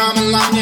come along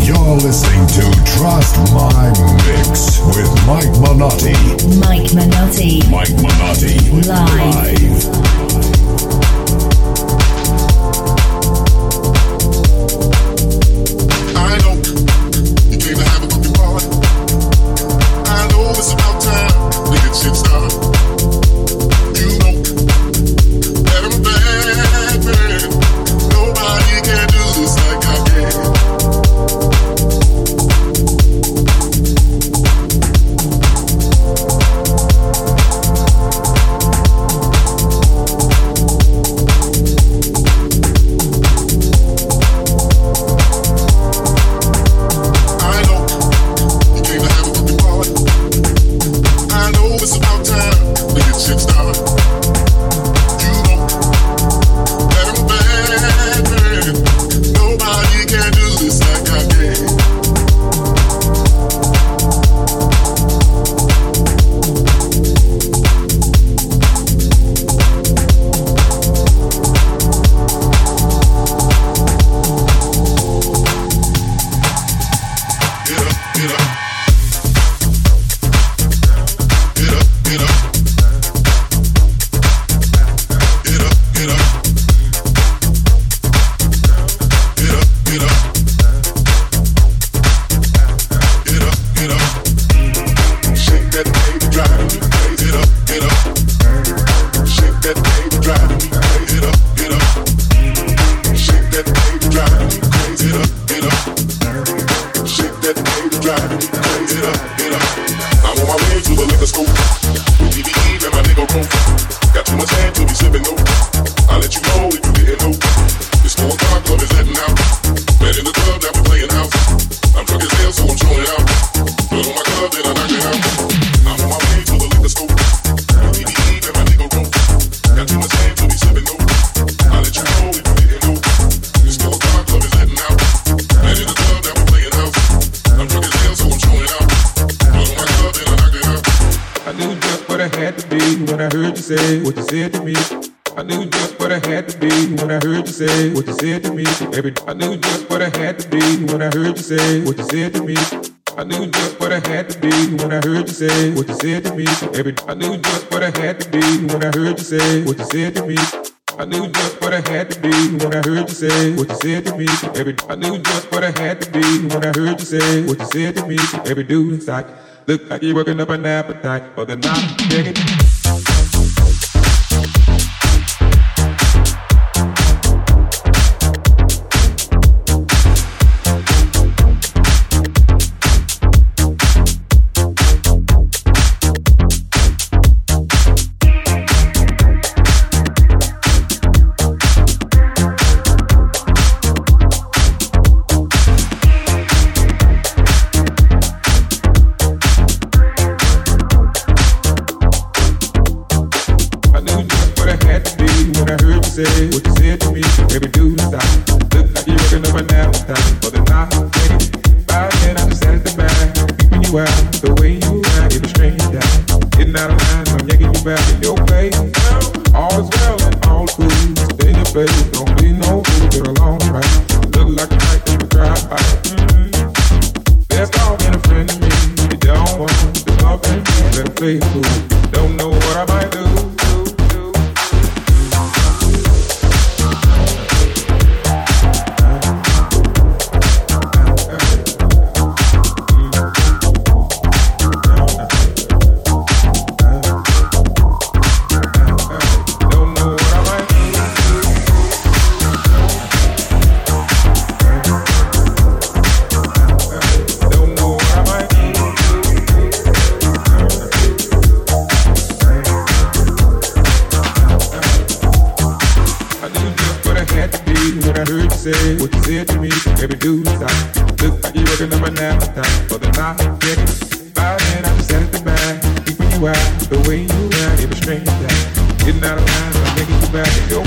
You're listening to Trust My Mix with Mike Manotti. Mike Manotti. Mike Manotti. Live. Say what you said to me. I knew just what I had to be when I heard you say what you said to me. Every I knew just what I had to be when I heard you say what you said to me. I knew just what I had to be when I heard you say what you said to me. Every I knew just what I had to be when I heard you say what you said to me. I knew just what I had to be when I heard you say what you said to me. Every I knew just what I had to be when I heard you say what you said to me. Every dude inside look like you're working up an appetite for the night. An appetite for the night. Get it? By then I just sat at the back, keeping you out the way you string you down. Getting out of line, I'm making you back in your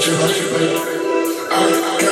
to my baby. I got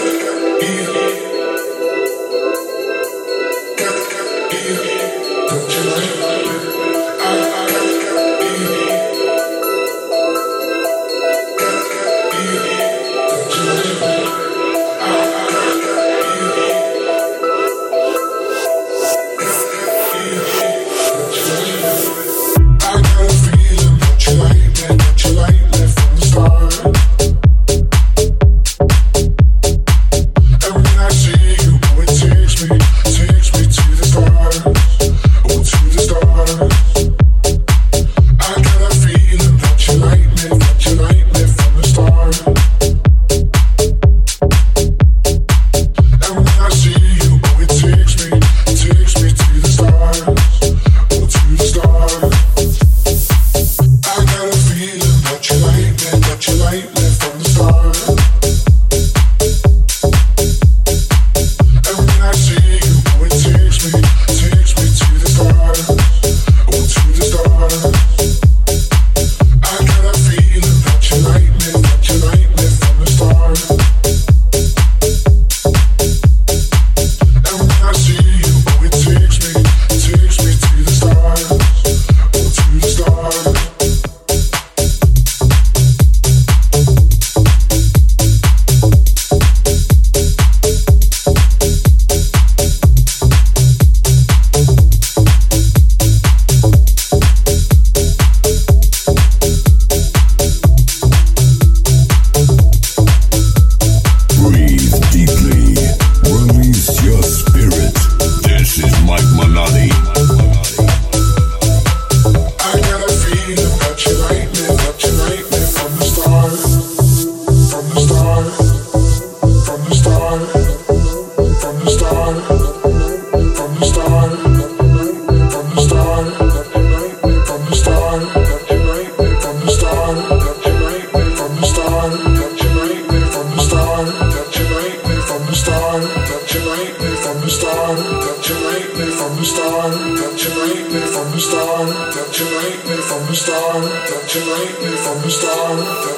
Congratulate me from the start.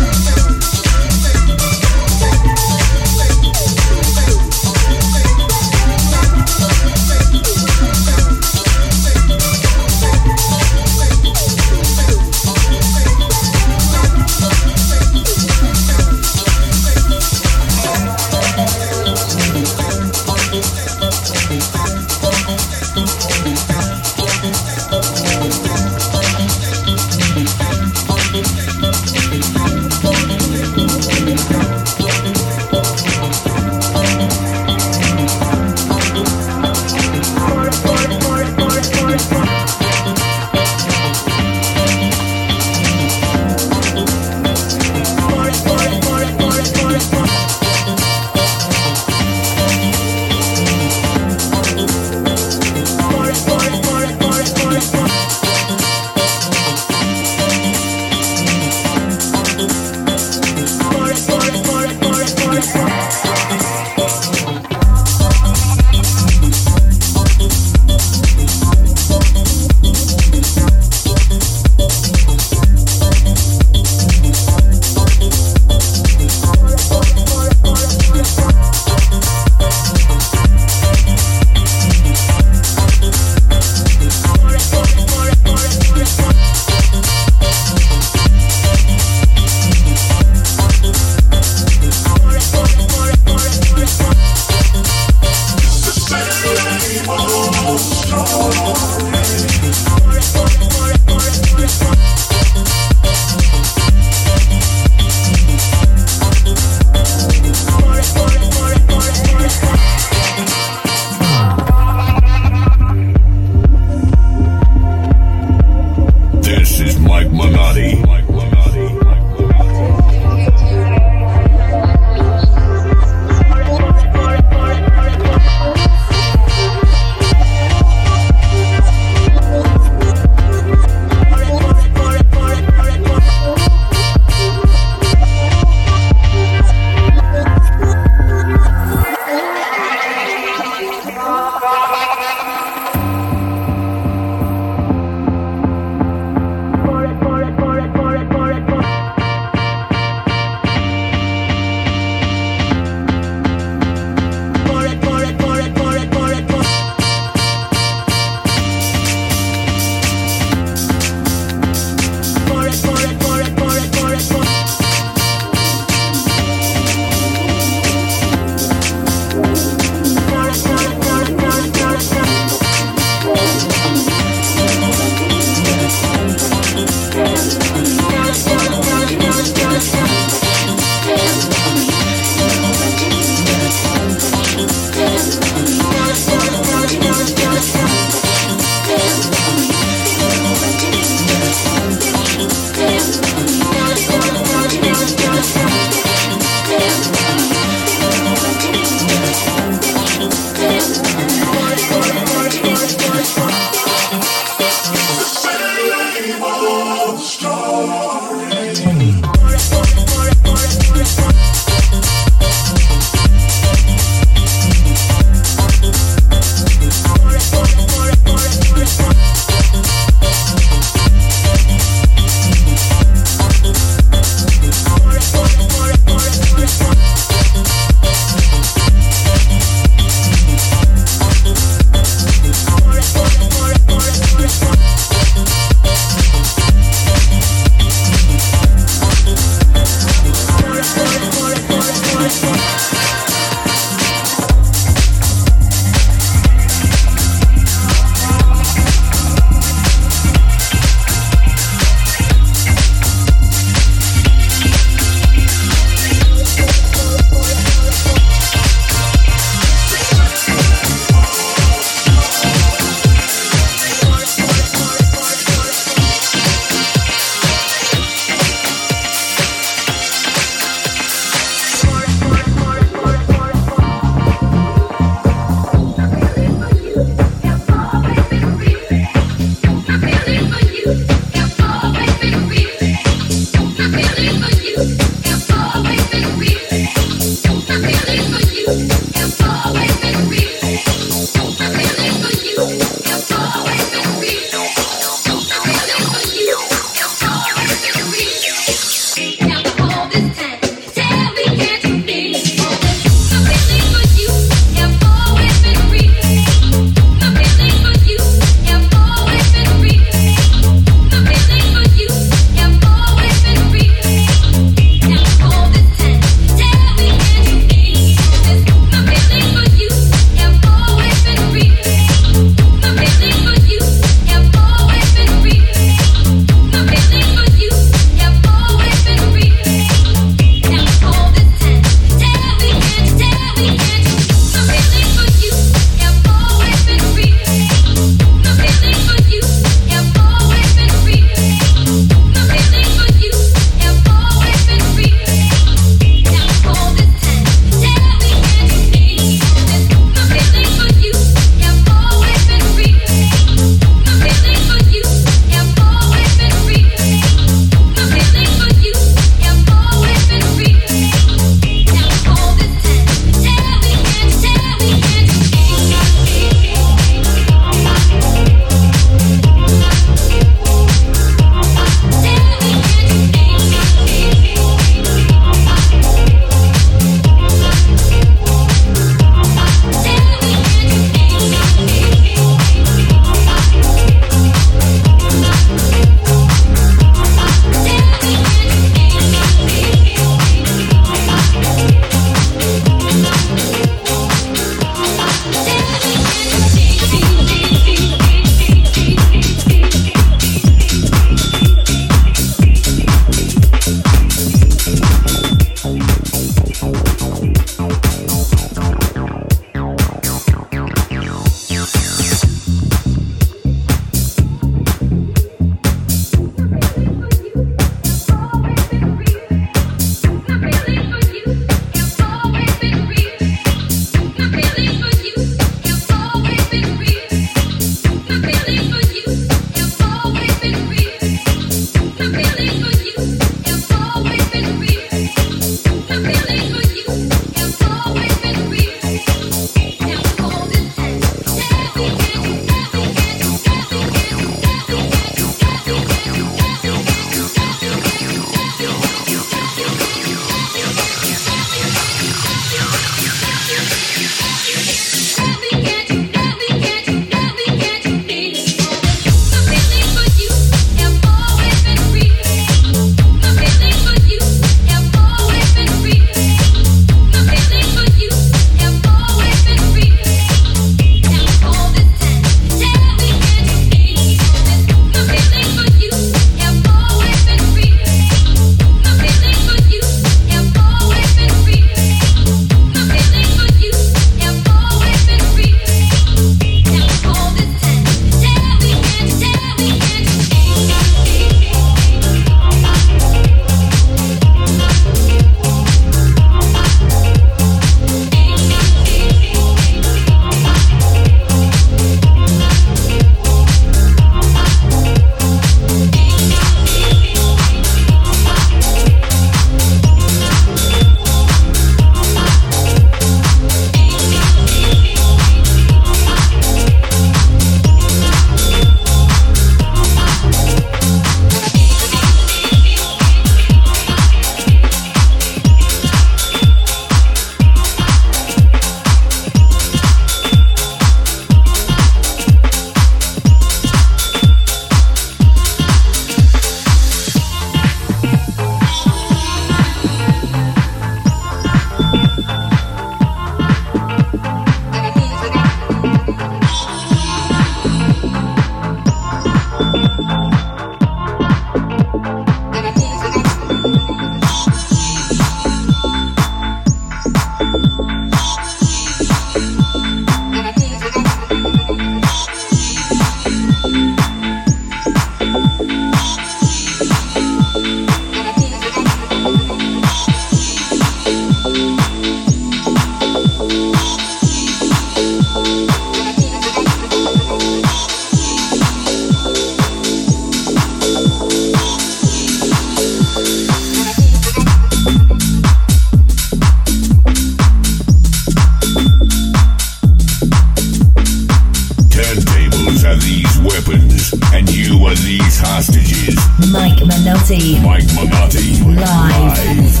Mike Minotti. Live.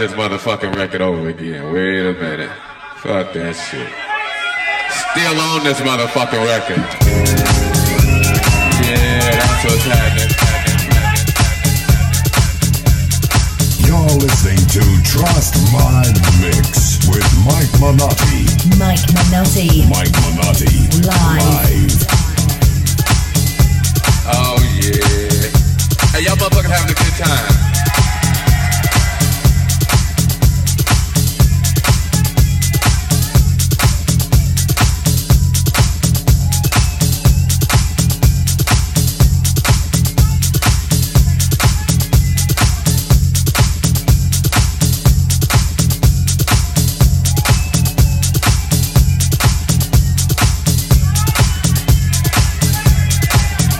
This motherfucking record over again. Wait a minute. Fuck that shit. Still on this motherfucking record. Yeah, that's what's happening. You're listening to Trust My Mix with Mike Minotti. Mike Minotti. Mike Minotti. Live. Oh yeah. Hey, y'all motherfuckers having a good time.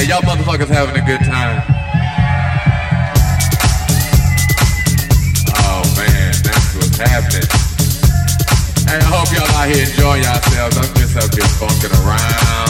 Hey, y'all motherfuckers having a good time. Oh man, that's what's happening. Hey, I hope y'all out here yourselves. I'm just up here funking around.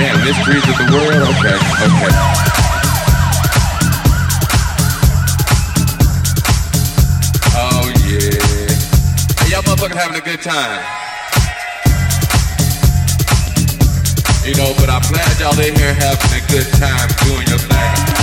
Damn, mysteries of the world. Okay, okay. Oh yeah. Y'all motherfuckers having a good time. You know, but I'm glad y'all in here having a good time doing your thing.